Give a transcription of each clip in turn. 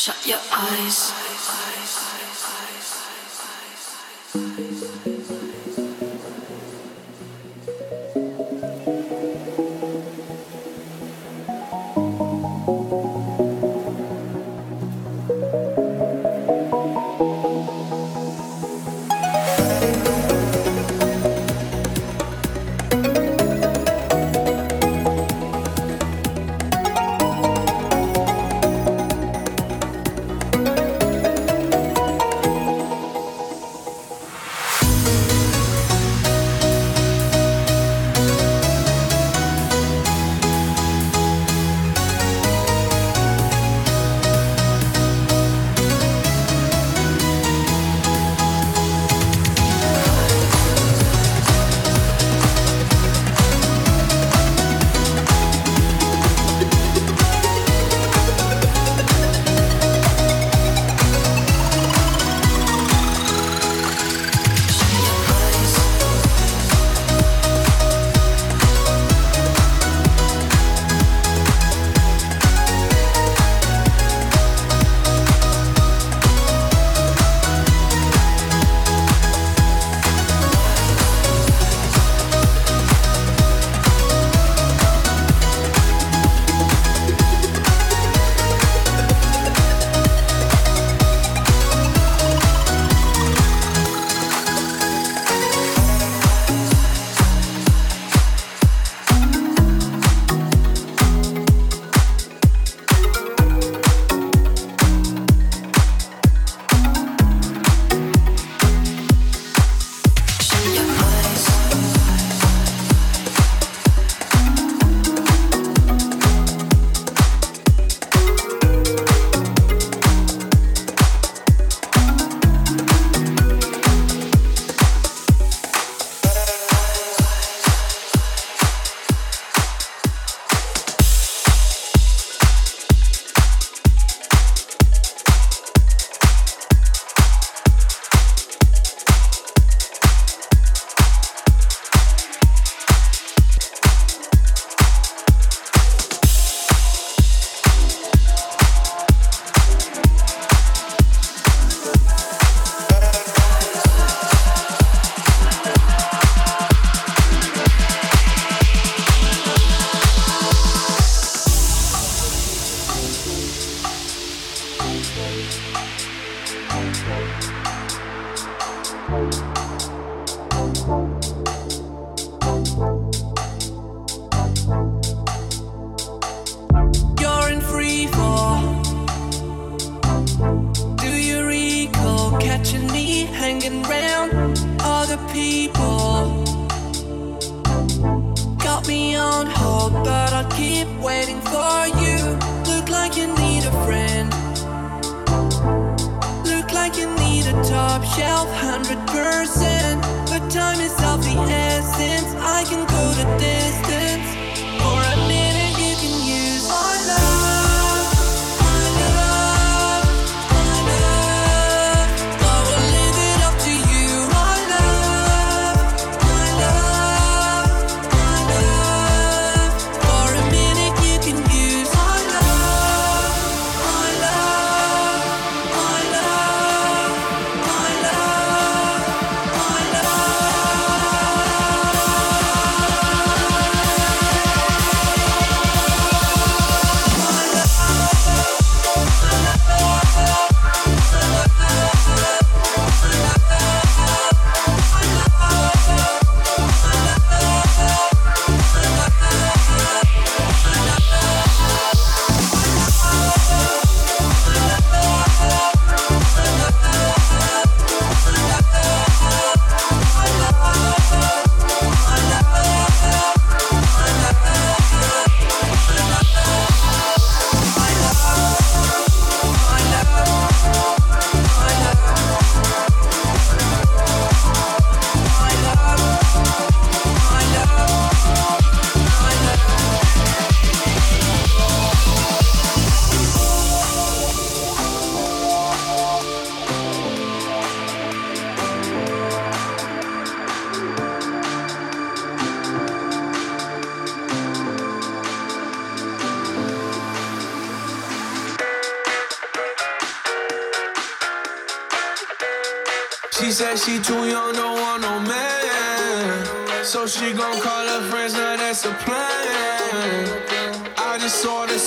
Shut your eyes.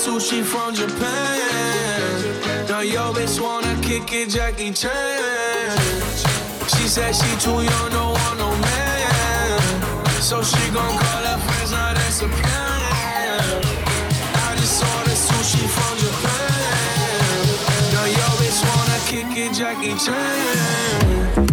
sushi from Japan. Now your bitch wanna kick it, Jackie Chan. She said she too young, no want no man. So she gon' call her friends, now that's a plan. I just ordered sushi from Japan. Now your bitch wanna kick it, Jackie Chan.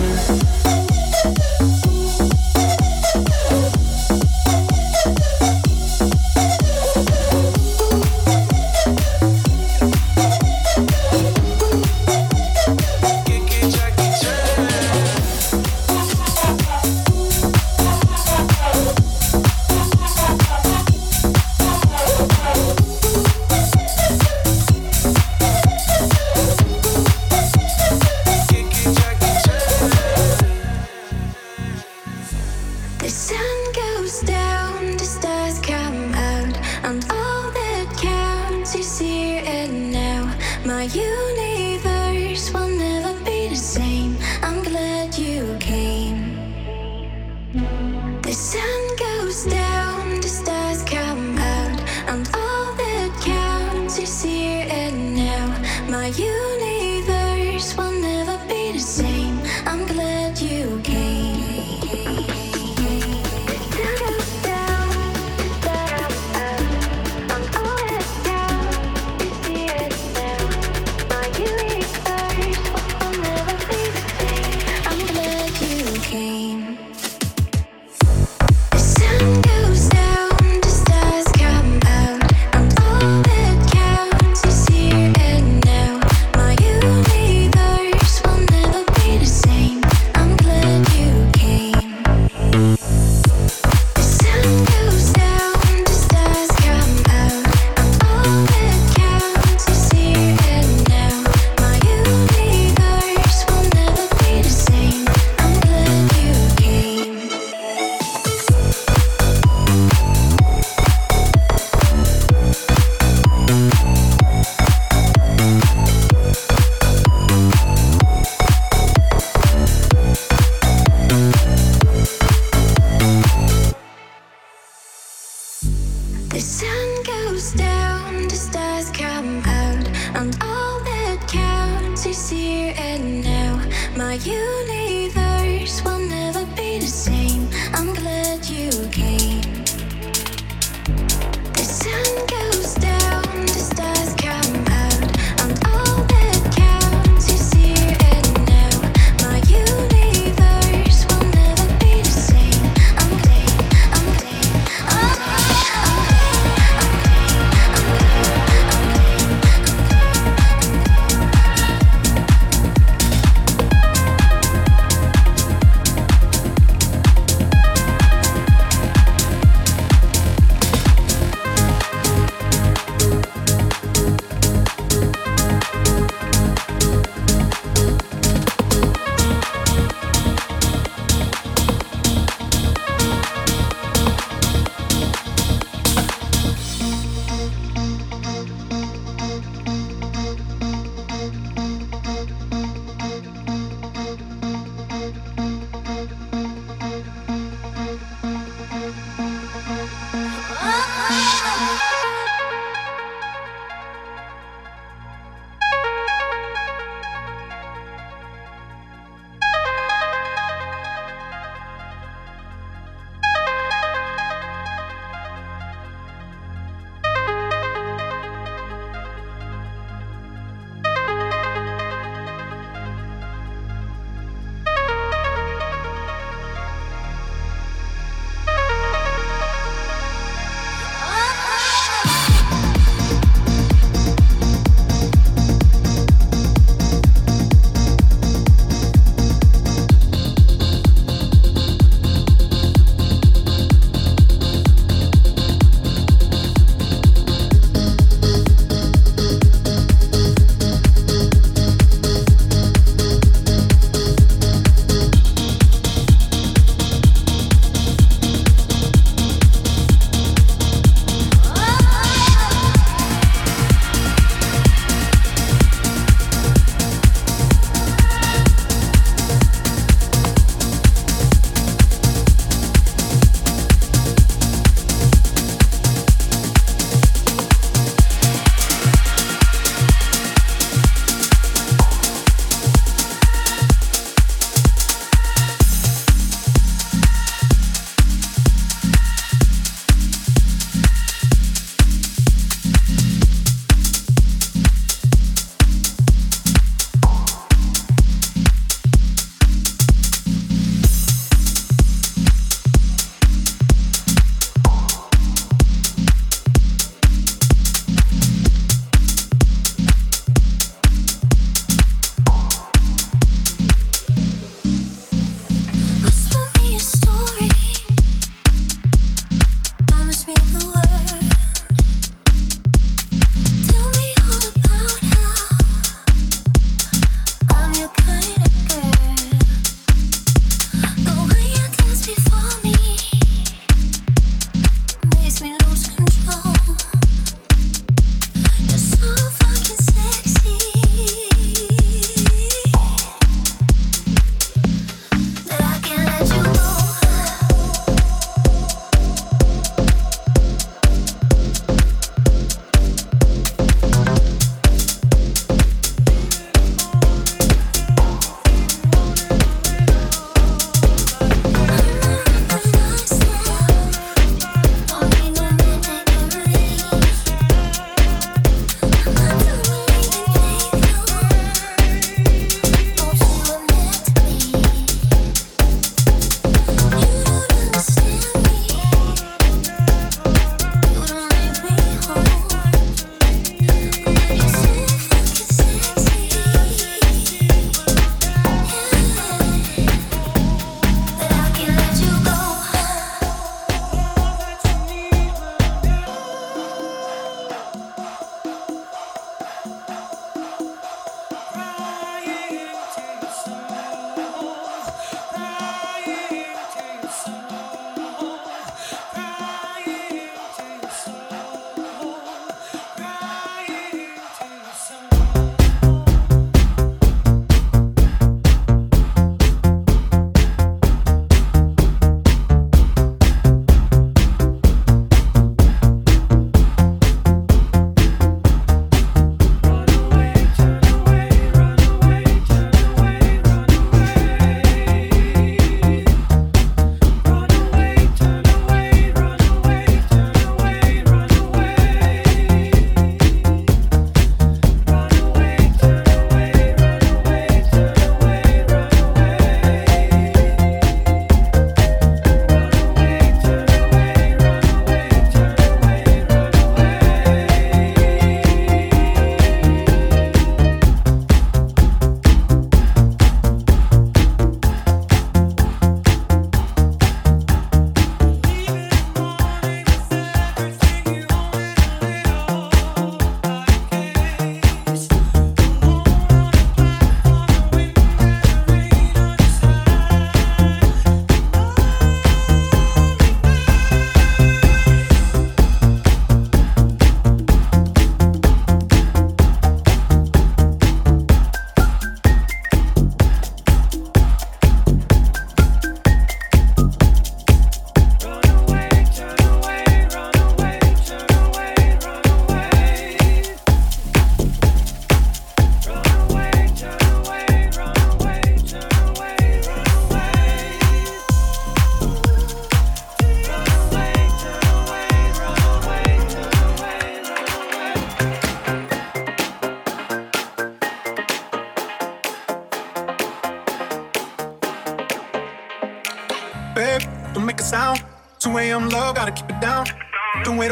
you need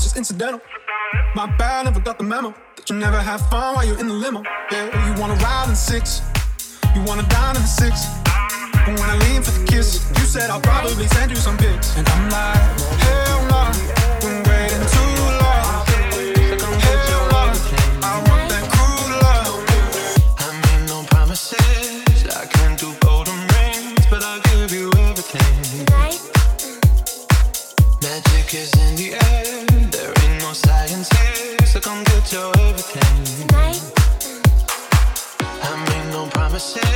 it's just incidental. My bad, never got the memo. That you never have fun while you're in the limo. Yeah, you wanna ride in six, you wanna dine in the six. But when I lean for the kiss, you said I'll probably send you some pics. And I'm like, hell no, been waiting too long. Hell no, I want that cruel love. I made no promises. I can't do golden rings, but I'll give you everything. Magic is in the air. Promises.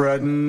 Spreading